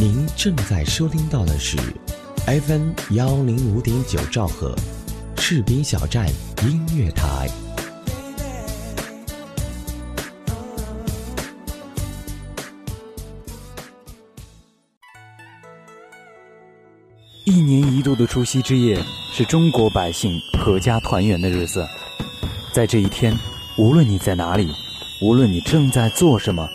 您正在收听到的是 FM 幺零五点九兆赫，赤兵小站音乐台。一年一度的除夕之夜是中国百姓阖家团圆的日子，在这一天，无论你在哪里，无论你正在做什么，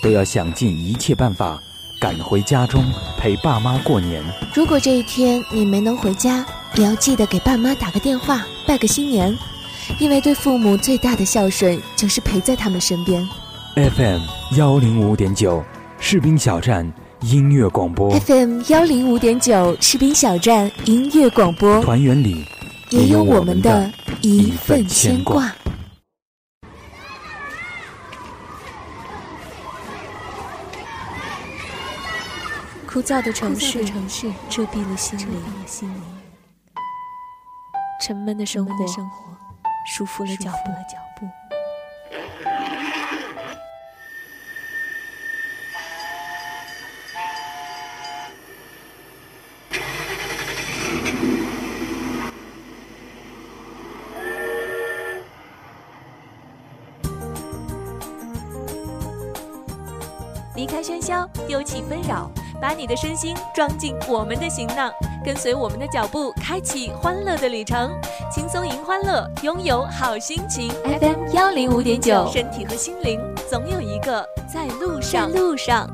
都要想尽一切办法赶回家中陪爸妈过年。如果这一天你没能回家，也要记得给爸妈打个电话，拜个新年，因为对父母最大的孝顺就是陪在他们身边。FM 幺零五点九，士兵小站音乐广播，FM 幺零五点九士兵小站音乐广播，团圆里也有我们的一份牵挂。枯燥的城市，城市遮蔽了心灵，心灵。沉闷的生活，束缚了脚步，脚步。离开喧嚣，丢弃纷扰，把你的身心装进我们的行囊，跟随我们的脚步，开启欢乐的旅程。轻松迎欢乐，拥有好心情。FM 幺零五点九，身体和心灵总有一个在路上。路上，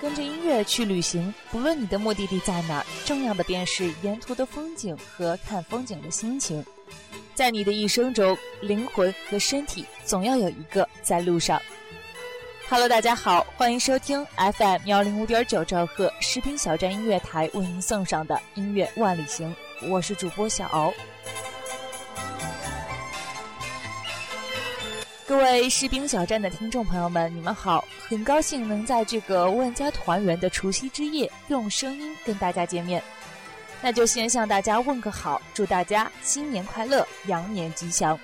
跟着音乐去旅行，不论你的目的地在哪儿，重要的便是沿途的风景和看风景的心情。在你的一生中，灵魂和身体总要有一个在路上。Hello，大家好，欢迎收听 FM 幺零五点九兆赫士兵小站音乐台为您送上的音乐万里行，我是主播小敖。各位士兵小站的听众朋友们，你们好！很高兴能在这个万家团圆的除夕之夜，用声音跟大家见面。那就先向大家问个好，祝大家新年快乐，羊年吉祥！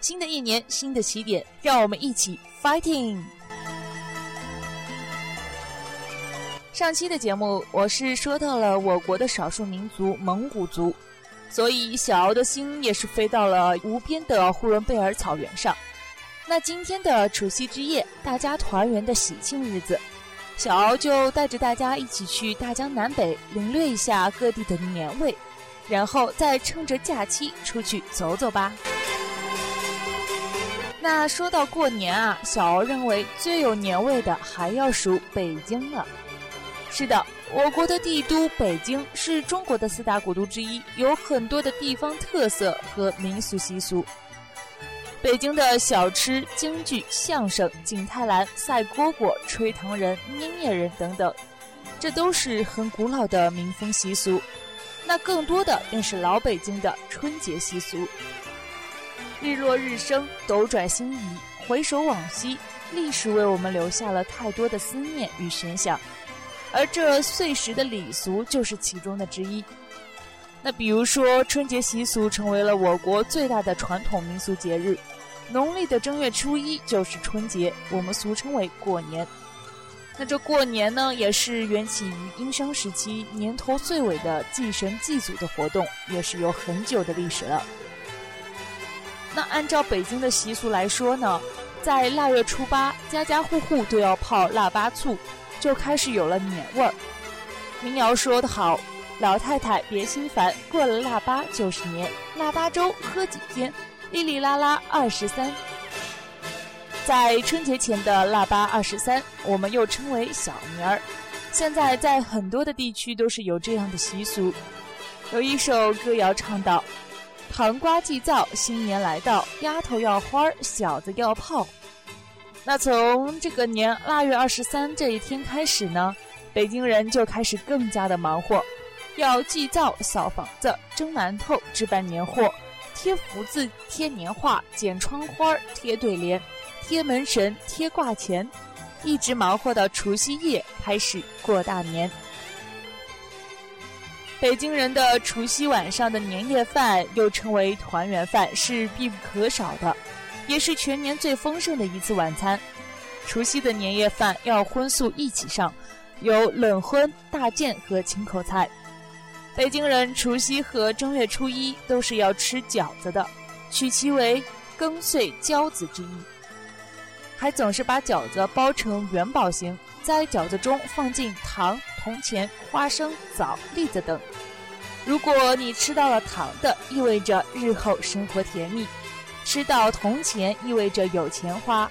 新的一年，新的起点，让我们一起 fighting！上期的节目，我是说到了我国的少数民族蒙古族，所以小敖的心也是飞到了无边的呼伦贝尔草原上。那今天的除夕之夜，大家团圆的喜庆日子，小敖就带着大家一起去大江南北领略一下各地的年味，然后再趁着假期出去走走吧。那说到过年啊，小敖认为最有年味的还要数北京了。是的，我国的帝都北京是中国的四大古都之一，有很多的地方特色和民俗习俗。北京的小吃、京剧、相声、景泰蓝、赛蝈蝈、吹糖人、捏捏人等等，这都是很古老的民风习俗。那更多的便是老北京的春节习俗。日落日升，斗转星移，回首往昔，历史为我们留下了太多的思念与悬想，而这岁时的礼俗就是其中的之一。那比如说，春节习俗成为了我国最大的传统民俗节日。农历的正月初一就是春节，我们俗称为过年。那这过年呢，也是缘起于殷商时期年头岁尾的祭神祭祖的活动，也是有很久的历史了。那按照北京的习俗来说呢，在腊月初八，家家户户都要泡腊八醋，就开始有了年味儿。民谣说得好。老太太别心烦，过了腊八就是年，腊八粥喝几天，哩哩啦啦二十三。在春节前的腊八二十三，我们又称为小年儿。现在在很多的地区都是有这样的习俗。有一首歌谣唱道：“糖瓜祭灶，新年来到，丫头要花儿，小子要炮。”那从这个年腊月二十三这一天开始呢，北京人就开始更加的忙活。要祭灶、扫房子、蒸馒头、置办年货、贴福字、贴年画、剪窗花、贴对联、贴门神、贴挂钱，一直忙活到除夕夜开始过大年。北京人的除夕晚上的年夜饭又称为团圆饭，是必不可少的，也是全年最丰盛的一次晚餐。除夕的年夜饭要荤素一起上，有冷荤、大件和清口菜。北京人除夕和正月初一都是要吃饺子的，取其为庚岁交子之意，还总是把饺子包成元宝形，在饺子中放进糖、铜钱、花生、枣、栗子等。如果你吃到了糖的，意味着日后生活甜蜜；吃到铜钱，意味着有钱花；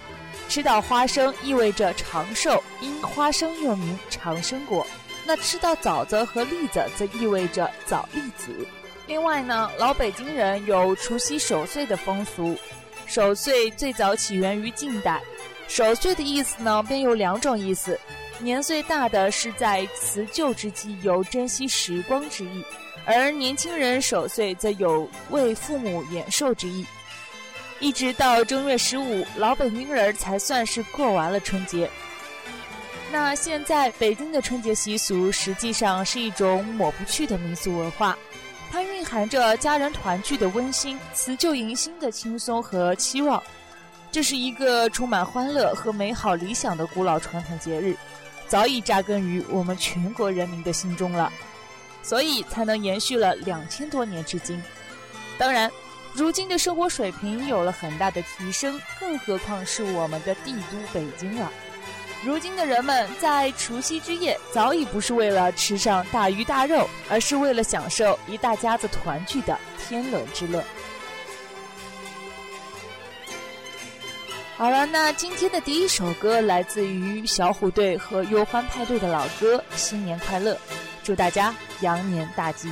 吃到花生，意味着长寿，因花生又名长生果。那吃到枣子和栗子，则意味着枣栗子。另外呢，老北京人有除夕守岁的风俗。守岁最早起源于近代，守岁的意思呢，便有两种意思：年岁大的是在辞旧之际有珍惜时光之意。而年轻人守岁则有为父母延寿之意，一直到正月十五，老北京人才算是过完了春节。那现在北京的春节习俗实际上是一种抹不去的民俗文化，它蕴含着家人团聚的温馨、辞旧迎新的轻松和期望。这是一个充满欢乐和美好理想的古老传统节日，早已扎根于我们全国人民的心中了。所以才能延续了两千多年至今。当然，如今的生活水平有了很大的提升，更何况是我们的帝都北京了。如今的人们在除夕之夜早已不是为了吃上大鱼大肉，而是为了享受一大家子团聚的天伦之乐。好了，那今天的第一首歌来自于小虎队和忧欢派对的老歌《新年快乐》。祝大家羊年大吉！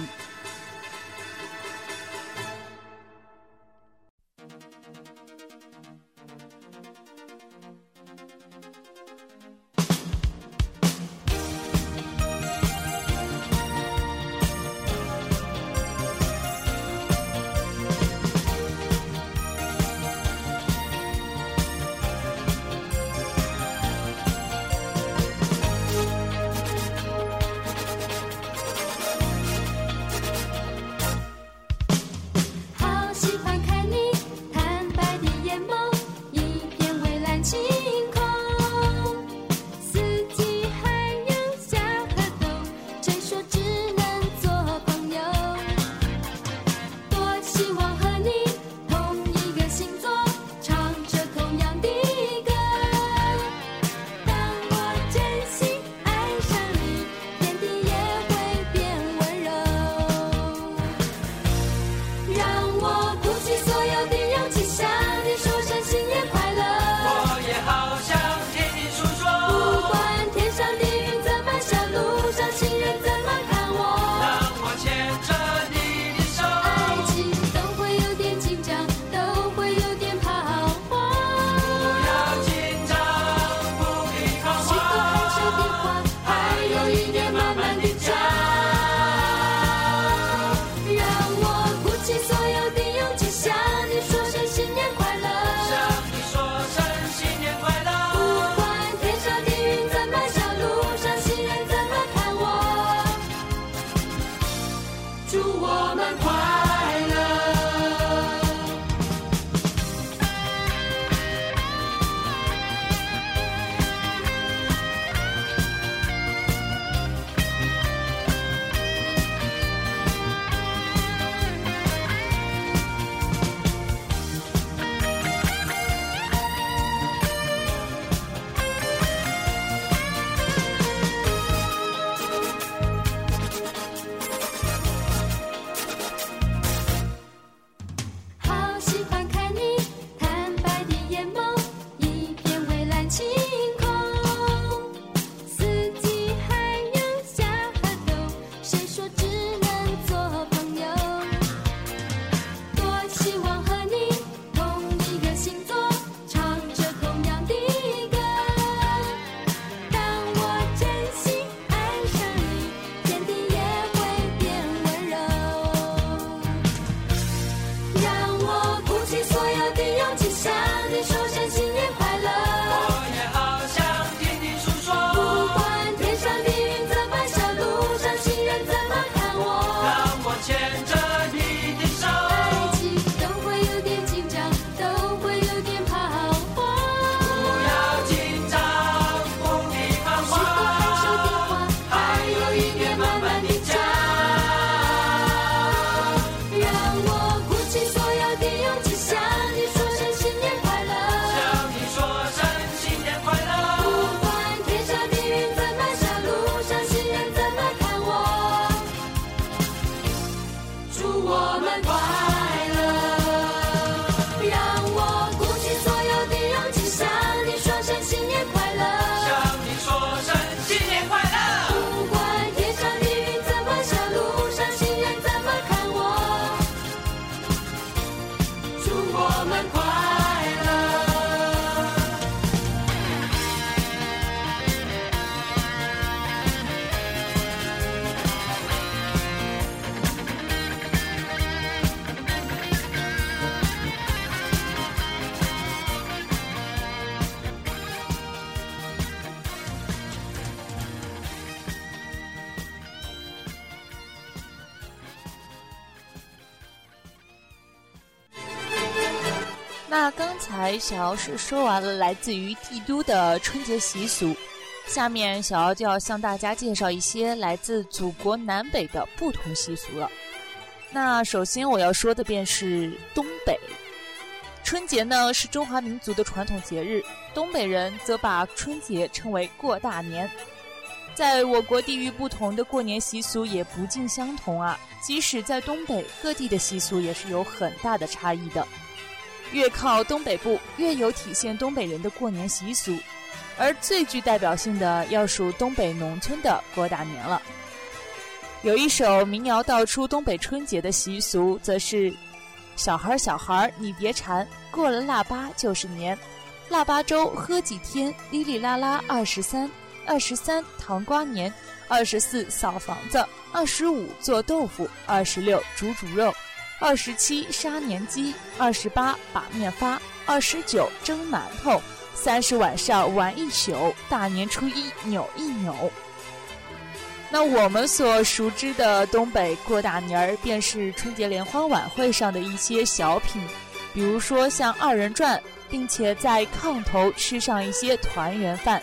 才小姚是说完了来自于帝都的春节习俗，下面小姚就要向大家介绍一些来自祖国南北的不同习俗了。那首先我要说的便是东北，春节呢是中华民族的传统节日，东北人则把春节称为过大年。在我国地域不同的过年习俗也不尽相同啊，即使在东北各地的习俗也是有很大的差异的。越靠东北部，越有体现东北人的过年习俗，而最具代表性的要数东北农村的过大年了。有一首民谣道出东北春节的习俗，则是：小孩儿小孩儿你别馋，过了腊八就是年，腊八粥喝几天，哩哩啦啦二十三，二十三糖瓜年，二十四扫房子，二十五做豆腐，二十六煮煮肉。二十七杀年鸡，二十八把面发，二十九蒸馒头，三十晚上玩一宿，大年初一扭一扭。那我们所熟知的东北过大年儿，便是春节联欢晚会上的一些小品，比如说像二人转，并且在炕头吃上一些团圆饭。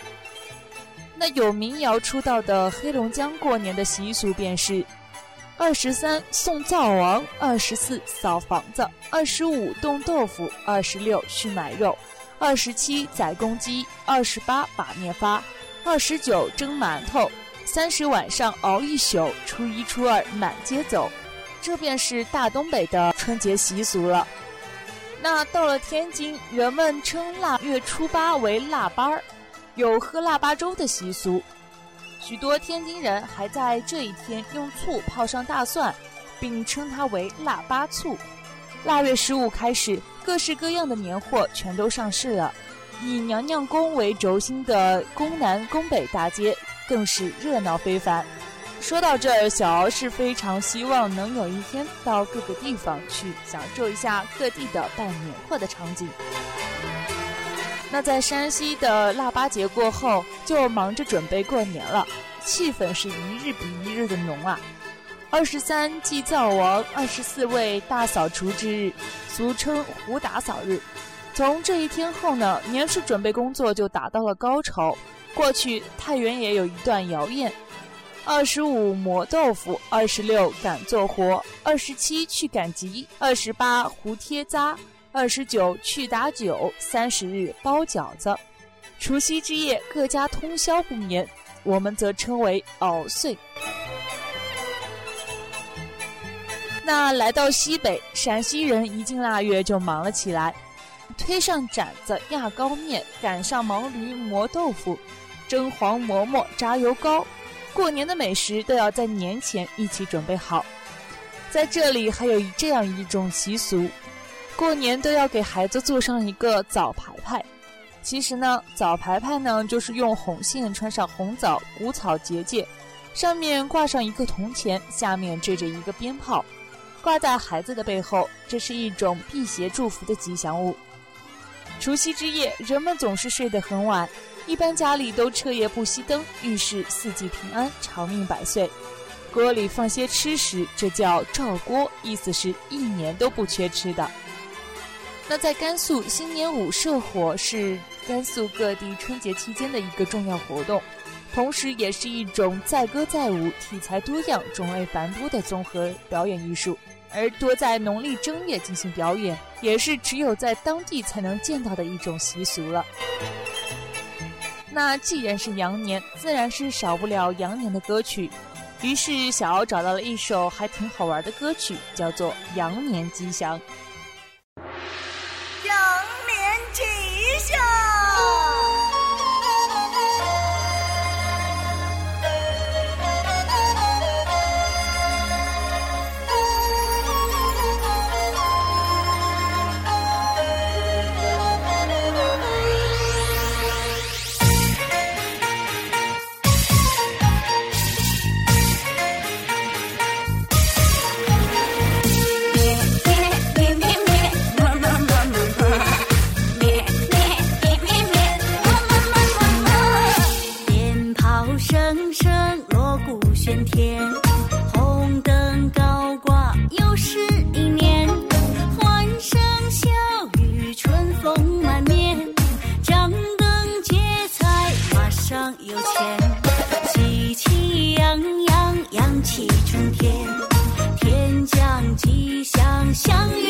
那有民谣出道的黑龙江过年的习俗便是。二十三送灶王，二十四扫房子，二十五冻豆腐，二十六去买肉，二十七宰公鸡，二十八把面发，二十九蒸馒头，三十晚上熬一宿，初一初二满街走，这便是大东北的春节习俗了。那到了天津，人们称腊月初八为腊八儿，有喝腊八粥的习俗。许多天津人还在这一天用醋泡上大蒜，并称它为腊八醋。腊月十五开始，各式各样的年货全都上市了，以娘娘宫为轴心的宫南宫北大街更是热闹非凡。说到这儿，小敖是非常希望能有一天到各个地方去享受一下各地的办年货的场景。那在山西的腊八节过后，就忙着准备过年了，气氛是一日比一日的浓啊。二十三祭灶王，二十四为大扫除之日，俗称胡打扫日。从这一天后呢，年事准备工作就达到了高潮。过去太原也有一段谣言：二十五磨豆腐，二十六赶做活，二十七去赶集，二十八胡贴扎。二十九去打酒，三十日包饺子，除夕之夜各家通宵不眠，我们则称为熬岁。那来到西北，陕西人一进腊月就忙了起来，推上盏子压糕面，赶上毛驴磨豆腐，蒸黄馍馍炸油糕，过年的美食都要在年前一起准备好。在这里还有这样一种习俗。过年都要给孩子做上一个枣牌牌，其实呢，枣牌牌呢就是用红线穿上红枣、谷草结界，上面挂上一个铜钱，下面缀着一个鞭炮，挂在孩子的背后，这是一种辟邪祝福的吉祥物。除夕之夜，人们总是睡得很晚，一般家里都彻夜不熄灯，预示四季平安、长命百岁。锅里放些吃食，这叫照锅，意思是一年都不缺吃的。那在甘肃，新年舞社火是甘肃各地春节期间的一个重要活动，同时也是一种载歌载舞、题材多样、种类繁多的综合表演艺术。而多在农历正月进行表演，也是只有在当地才能见到的一种习俗了。那既然是羊年，自然是少不了羊年的歌曲。于是小敖找到了一首还挺好玩的歌曲，叫做《羊年吉祥》。起春天天降吉祥祥云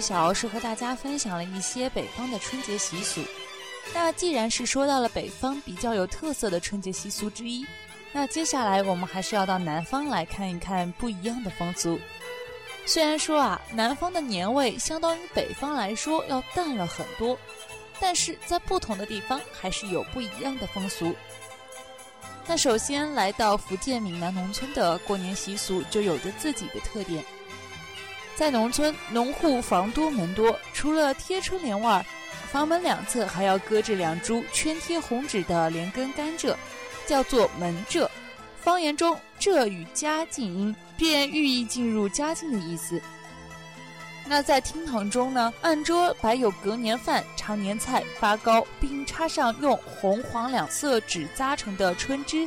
小敖是和大家分享了一些北方的春节习俗。那既然是说到了北方比较有特色的春节习俗之一，那接下来我们还是要到南方来看一看不一样的风俗。虽然说啊，南方的年味相当于北方来说要淡了很多，但是在不同的地方还是有不一样的风俗。那首先来到福建闽南农村的过年习俗就有着自己的特点。在农村，农户房多门多，除了贴春联外，房门两侧还要搁置两株圈贴红纸的连根甘蔗，叫做门蔗。方言中，蔗与家近音，便寓意进入家境的意思。那在厅堂中呢，案桌摆有隔年饭、常年菜、发糕，并插上用红黄两色纸扎成的春枝，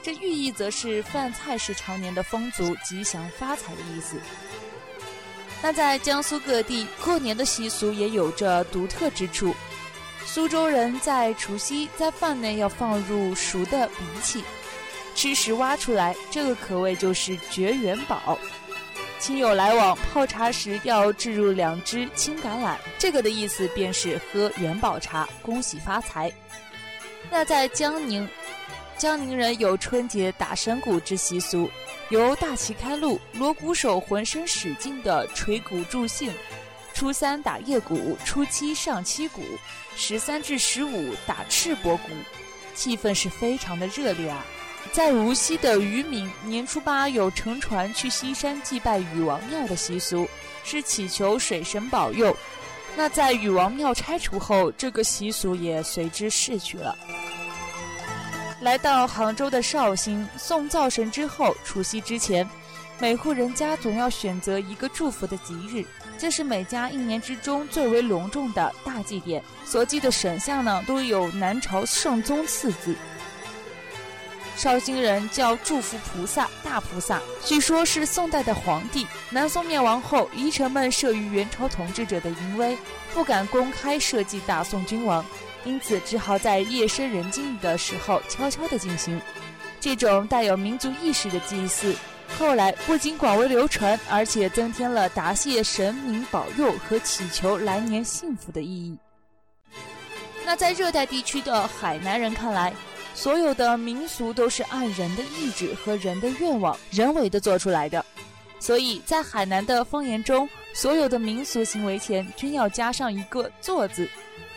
这寓意则是饭菜是常年的丰足、吉祥发财的意思。那在江苏各地过年的习俗也有着独特之处。苏州人在除夕在饭内要放入熟的荸荠，吃时挖出来，这个可谓就是绝元宝。亲友来往泡茶时要置入两只青橄榄，这个的意思便是喝元宝茶，恭喜发财。那在江宁，江宁人有春节打山鼓之习俗。由大旗开路，锣鼓手浑身使劲的捶鼓助兴。初三打夜鼓，初七上七鼓，十三至十五打赤膊鼓，气氛是非常的热烈啊。在无锡的渔民，年初八有乘船去西山祭拜禹王庙的习俗，是祈求水神保佑。那在禹王庙拆除后，这个习俗也随之逝去了。来到杭州的绍兴送灶神之后，除夕之前，每户人家总要选择一个祝福的吉日，这是每家一年之中最为隆重的大祭典。所祭的神像呢，都有南朝圣宗四字。绍兴人叫祝福菩萨、大菩萨，据说是宋代的皇帝。南宋灭亡后，遗臣们慑于元朝统治者的淫威，不敢公开设祭大宋君王，因此只好在夜深人静的时候悄悄地进行。这种带有民族意识的祭祀，后来不仅广为流传，而且增添了答谢神明保佑和祈求来年幸福的意义。那在热带地区的海南人看来，所有的民俗都是按人的意志和人的愿望人为的做出来的，所以在海南的方言中，所有的民俗行为前均要加上一个“做”字，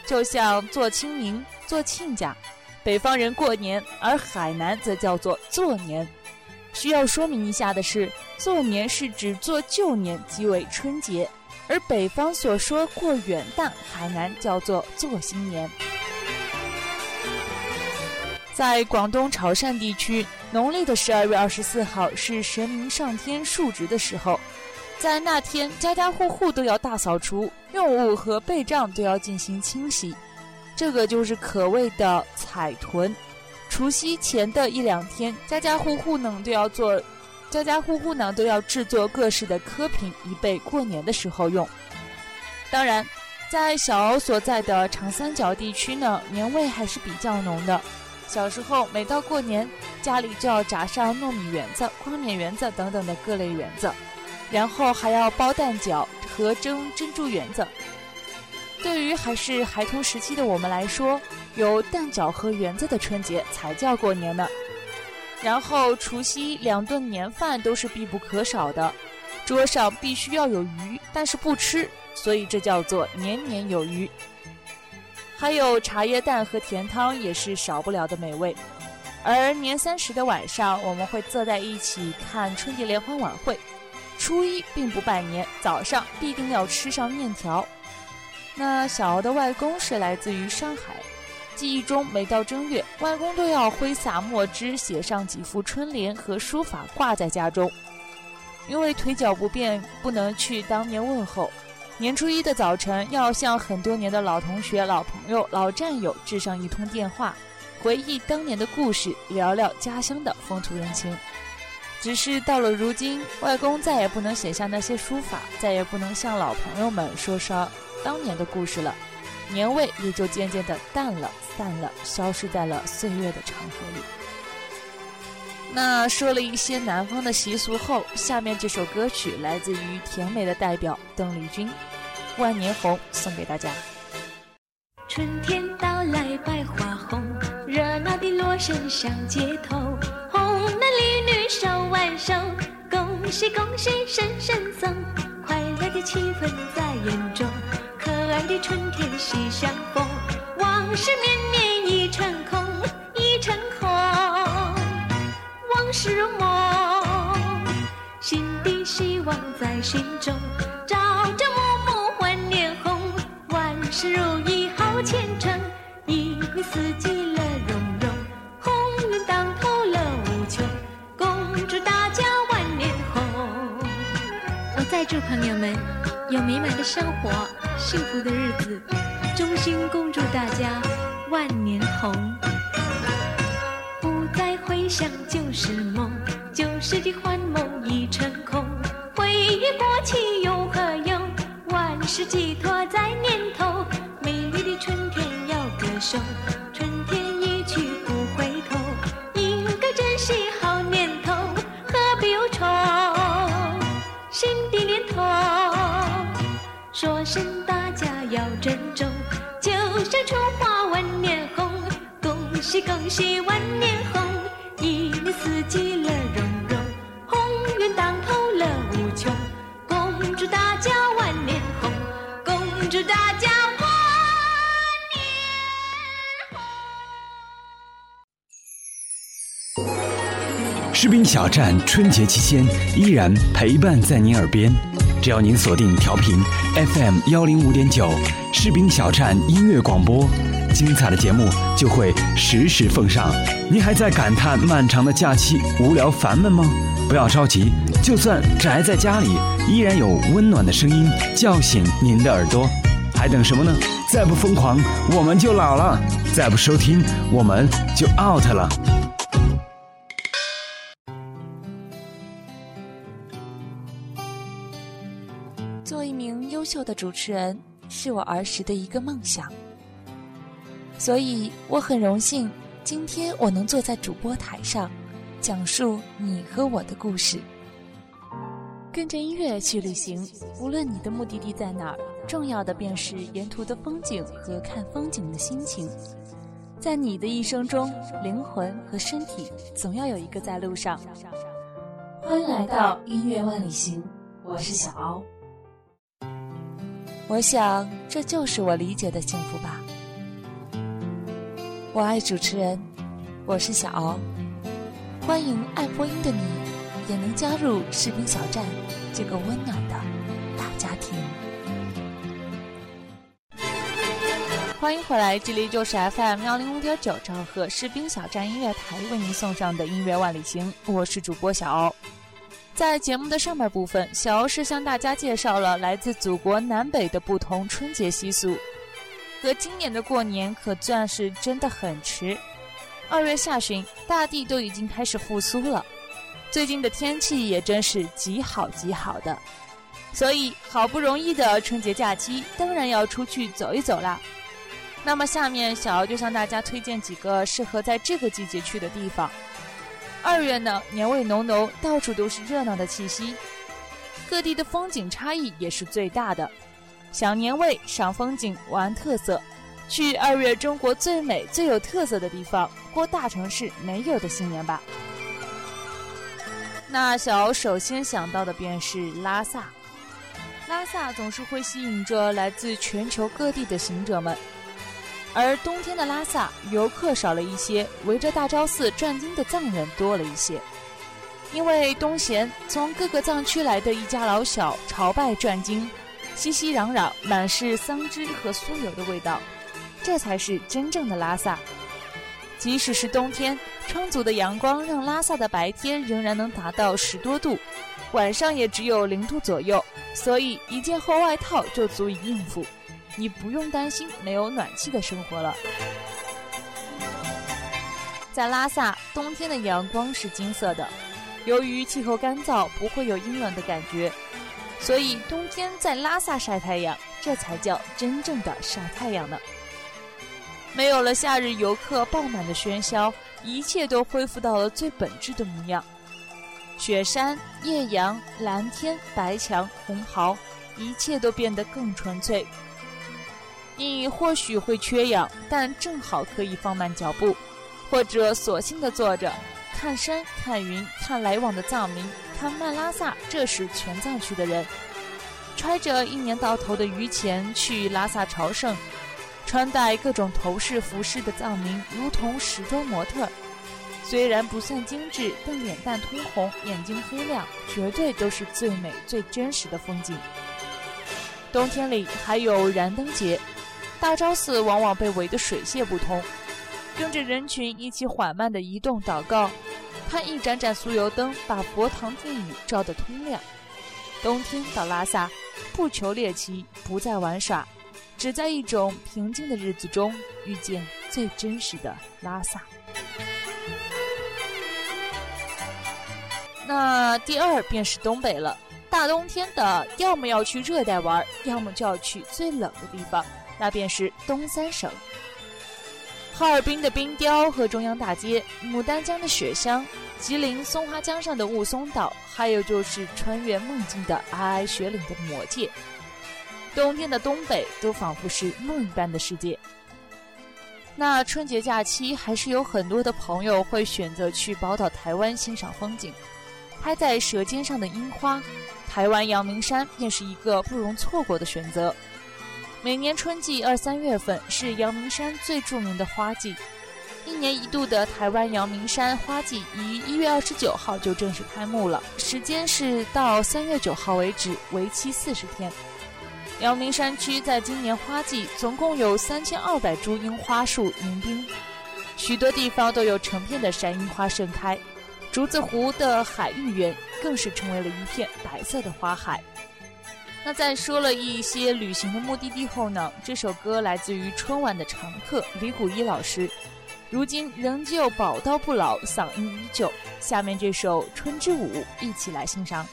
就像做清明、做亲家。北方人过年，而海南则叫做做年。需要说明一下的是，做年是指做旧年，即为春节。而北方所说过元旦，海南叫做做新年。在广东潮汕地区，农历的十二月二十四号是神明上天述职的时候，在那天，家家户户都要大扫除，用物和被帐都要进行清洗，这个就是可谓的彩囤。除夕前的一两天，家家户户呢都要做。家家户户呢都要制作各式的科品，以备过年的时候用。当然，在小敖所在的长三角地区呢，年味还是比较浓的。小时候每到过年，家里就要炸上糯米圆子、宽面圆子等等的各类圆子，然后还要包蛋饺和蒸珍珠圆子。对于还是孩童时期的我们来说，有蛋饺和圆子的春节才叫过年呢。然后除夕两顿年饭都是必不可少的，桌上必须要有鱼，但是不吃，所以这叫做年年有余。还有茶叶蛋和甜汤也是少不了的美味。而年三十的晚上，我们会坐在一起看春节联欢晚会。初一并不拜年，早上必定要吃上面条。那小敖的外公是来自于上海。记忆中，每到正月，外公都要挥洒墨汁，写上几幅春联和书法，挂在家中。因为腿脚不便，不能去当面问候。年初一的早晨，要向很多年的老同学、老朋友、老战友致上一通电话，回忆当年的故事，聊聊家乡的风土人情。只是到了如今，外公再也不能写下那些书法，再也不能向老朋友们说说当年的故事了。年味也就渐渐的淡了、散了，消失在了岁月的长河里。那说了一些南方的习俗后，下面这首歌曲来自于甜美的代表邓丽君，《万年红》送给大家。春天到来百花红，热闹的锣声响街头，手挽手，恭喜恭喜声声送，快乐的气氛在眼中。可爱的春天喜相逢，往事绵绵已成空，已成空。往事如梦，新的希望在心中，朝着暮暮换年红。万事如意好前程，一年四季再祝朋友们有美满的生活。幸福的日子，衷心恭祝大家万年红。不再回想旧时梦，旧时的幻梦已成空。回忆过去有何用？万事寄托在年头。美丽的春天要歌颂，春花万年红，恭喜恭喜万年红，一年四季乐融融，鸿运当头乐无穷，恭祝大家万年红，恭祝大家万年红。士兵小站春节期间依然陪伴在您耳边。只要您锁定调频 FM 幺零五点九，士兵小站音乐广播，精彩的节目就会实时奉上。您还在感叹漫长的假期无聊烦闷吗？不要着急，就算宅在家里，依然有温暖的声音叫醒您的耳朵。还等什么呢？再不疯狂，我们就老了；再不收听，我们就 out 了。做一名优秀的主持人是我儿时的一个梦想，所以我很荣幸今天我能坐在主播台上，讲述你和我的故事。跟着音乐去旅行，无论你的目的地在哪儿，重要的便是沿途的风景和看风景的心情。在你的一生中，灵魂和身体总要有一个在路上。欢迎来到音乐万里行，我是小欧。我想，这就是我理解的幸福吧。我爱主持人，我是小敖。欢迎爱播音的你，也能加入士兵小站这个温暖的大家庭。欢迎回来，这里就是 FM 幺零五点九兆赫士兵小站音乐台为您送上的音乐万里行，我是主播小敖。在节目的上半部分，小欧是向大家介绍了来自祖国南北的不同春节习俗。和今年的过年可算是真的很迟，二月下旬，大地都已经开始复苏了。最近的天气也真是极好极好的，所以好不容易的春节假期，当然要出去走一走啦。那么下面，小敖就向大家推荐几个适合在这个季节去的地方。二月呢，年味浓浓，到处都是热闹的气息，各地的风景差异也是最大的。享年味，赏风景，玩特色，去二月中国最美、最有特色的地方，过大城市没有的新年吧。那小首先想到的便是拉萨，拉萨总是会吸引着来自全球各地的行者们。而冬天的拉萨，游客少了一些，围着大昭寺转经的藏人多了一些。因为冬闲，从各个藏区来的一家老小朝拜转经，熙熙攘攘，满是桑枝和酥油的味道。这才是真正的拉萨。即使是冬天，充足的阳光让拉萨的白天仍然能达到十多度，晚上也只有零度左右，所以一件厚外套就足以应付。你不用担心没有暖气的生活了。在拉萨，冬天的阳光是金色的，由于气候干燥，不会有阴冷的感觉，所以冬天在拉萨晒太阳，这才叫真正的晒太阳呢。没有了夏日游客爆满的喧嚣，一切都恢复到了最本质的模样：雪山、艳阳、蓝天、白墙、红袍，一切都变得更纯粹。你或许会缺氧，但正好可以放慢脚步，或者索性的坐着，看山、看云、看来往的藏民，看曼拉萨，这是全藏区的人，揣着一年到头的余钱去拉萨朝圣，穿戴各种头饰服饰的藏民如同时装模特，虽然不算精致，但脸蛋通红，眼睛黑亮，绝对都是最美最真实的风景。冬天里还有燃灯节。大昭寺往往被围得水泄不通，跟着人群一起缓慢地移动祷告，看一盏盏酥油灯把佛堂殿宇照得通亮。冬天到拉萨，不求猎奇，不再玩耍，只在一种平静的日子中遇见最真实的拉萨。那第二便是东北了，大冬天的，要么要去热带玩，要么就要去最冷的地方。那便是东三省，哈尔滨的冰雕和中央大街，牡丹江的雪乡，吉林松花江上的雾凇岛，还有就是穿越梦境的皑皑雪岭的魔界。冬天的东北都仿佛是梦一般的世界。那春节假期还是有很多的朋友会选择去宝岛台湾欣赏风景，拍在舌尖上的樱花，台湾阳明山便是一个不容错过的选择。每年春季二三月份是阳明山最著名的花季，一年一度的台湾阳明山花季于一月二十九号就正式开幕了，时间是到三月九号为止，为期四十天。阳明山区在今年花季总共有三千二百株樱花树迎宾，许多地方都有成片的山樱花盛开，竹子湖的海芋园更是成为了一片白色的花海。那在说了一些旅行的目的地后呢？这首歌来自于春晚的常客李谷一老师，如今仍旧宝刀不老，嗓音依旧。下面这首《春之舞》，一起来欣赏。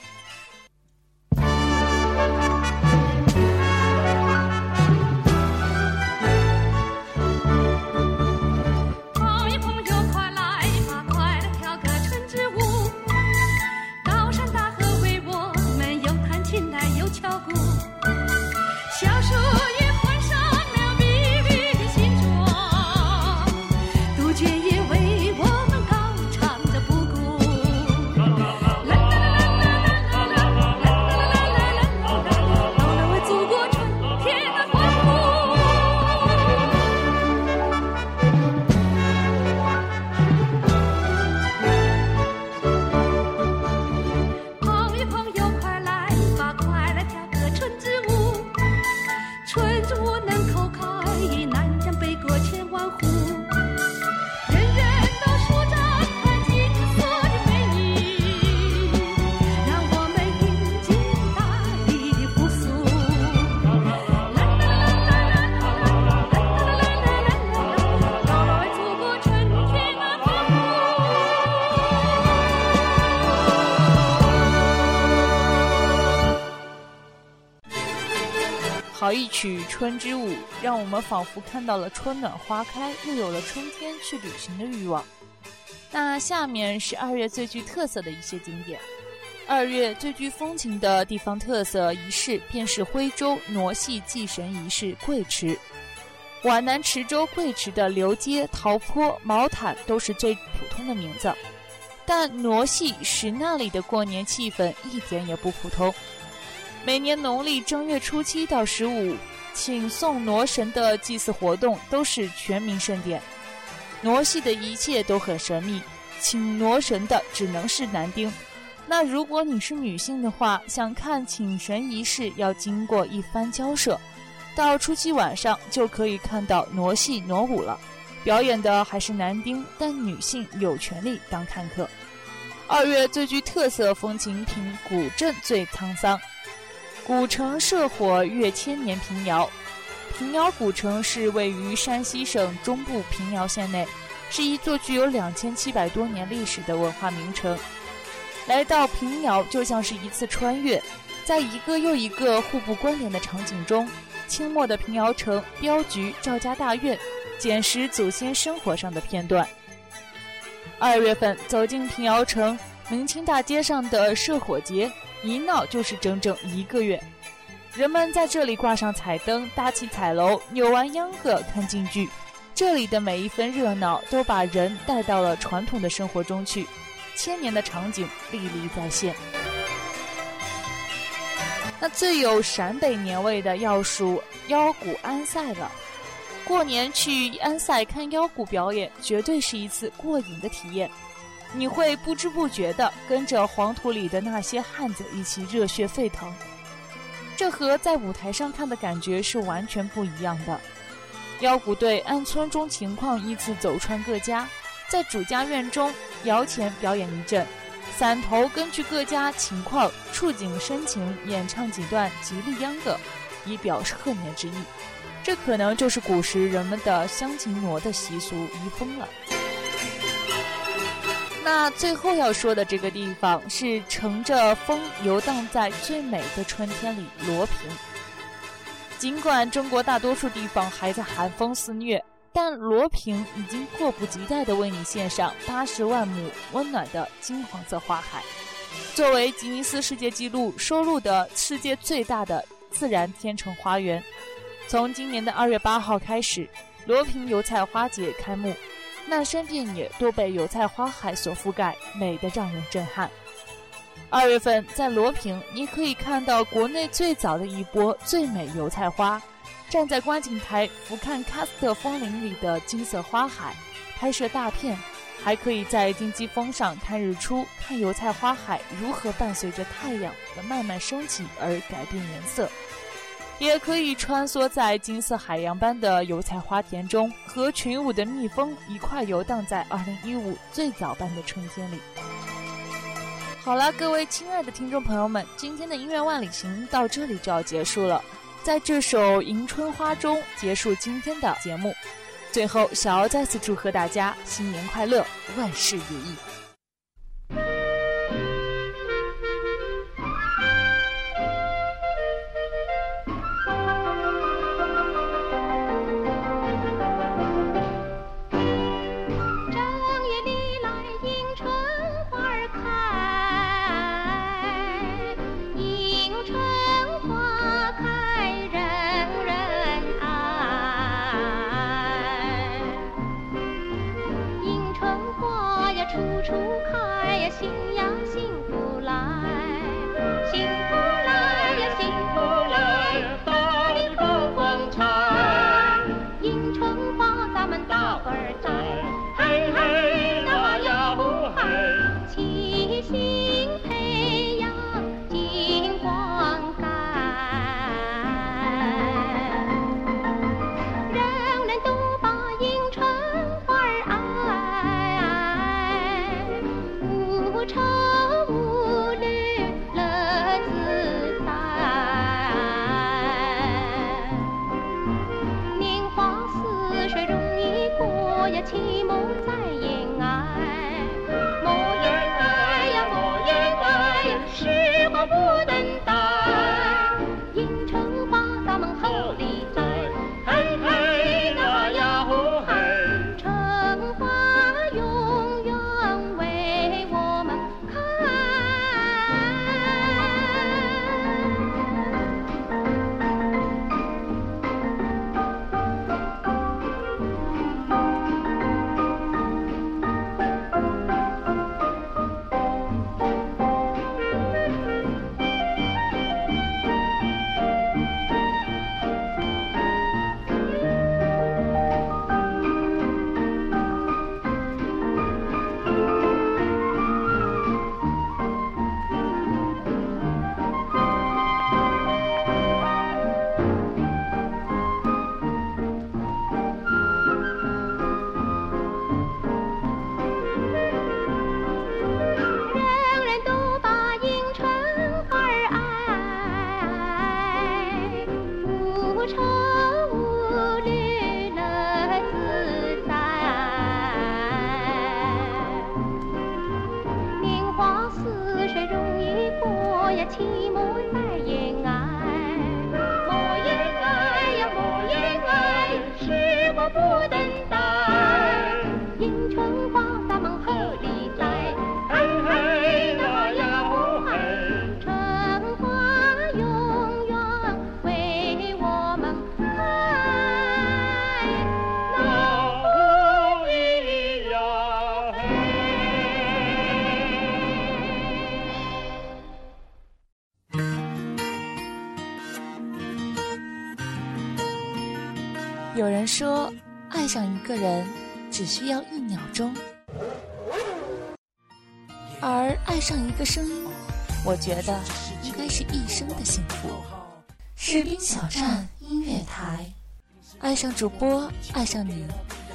好一曲《春之舞》，让我们仿佛看到了春暖花开，又有了春天去旅行的欲望。那下面是二月最具特色的一些景点。二月最具风情的地方特色仪式，便是徽州傩戏祭神仪式跪池。皖南池州跪池的流街、桃坡、毛毯都是最普通的名字，但傩戏使那里的过年气氛一点也不普通。每年农历正月初七到十五，请送傩神的祭祀活动都是全民盛典。傩戏的一切都很神秘，请傩神的只能是男丁。那如果你是女性的话，想看请神仪式要经过一番交涉，到初七晚上就可以看到傩戏傩舞了。表演的还是男丁，但女性有权利当看客。二月最具特色风情，凭古镇最沧桑。古城社火越千年，平遥。平遥古城是位于山西省中部平遥县内，是一座具有两千七百多年历史的文化名城。来到平遥就像是一次穿越，在一个又一个互不关联的场景中，清末的平遥城、镖局、赵家大院，捡拾祖先生活上的片段。二月份走进平遥城，明清大街上的社火节一闹就是整整一个月，人们在这里挂上彩灯、搭起彩楼、扭完秧歌、看京剧，这里的每一分热闹都把人带到了传统的生活中去。千年的场景历历在现。那最有陕北年味的要数腰鼓安塞了。过年去安塞看腰鼓表演，绝对是一次过瘾的体验。你会不知不觉地跟着黄土里的那些汉子一起热血沸腾。这和在舞台上看的感觉是完全不一样的。腰鼓队按村中情况依次走穿各家。在主家院中摇钱表演一阵，散头根据各家情况触景生情演唱几段吉利秧歌，以表示贺年之意。这可能就是古时人们的乡情挪的习俗遗风了。那最后要说的这个地方是乘着风游荡在最美的春天里罗平。尽管中国大多数地方还在寒风肆虐。但罗平已经迫不及待地为你献上八十万亩温暖的金黄色花海，作为吉尼斯世界纪录收录的世界最大的自然天成花园。从今年的二月八号开始，罗平油菜花节开幕，漫山遍野都被油菜花海所覆盖，美得让人震撼。二月份在罗平，你可以看到国内最早的一波最美油菜花。站在观景台俯瞰喀斯特峰林里的金色花海，拍摄大片，还可以在金鸡峰上看日出，看油菜花海如何伴随着太阳的慢慢升起而改变颜色，也可以穿梭在金色海洋般的油菜花田中，和群舞的蜜蜂一块游荡在2015最早般的春天里。好了，各位亲爱的听众朋友们，今天的音乐万里行到这里就要结束了。在这首《迎春花》中结束今天的节目。最后，小敖再次祝贺大家新年快乐，万事如意。有一个人只需要一秒钟，而爱上一个声音，我觉得应该是一生的幸福。士兵小站音乐台，爱上主播，爱上你，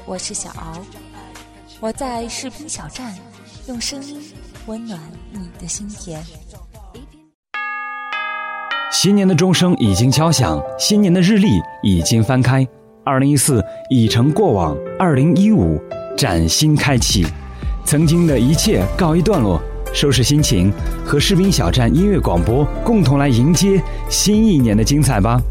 我是小敖，我在士兵小站，用声音温暖你的心田。新年的钟声已经敲响，新年的日历已经翻开。二零一四已成过往，二零一五崭新开启，曾经的一切告一段落，收拾心情，和士兵小站音乐广播共同来迎接新一年的精彩吧。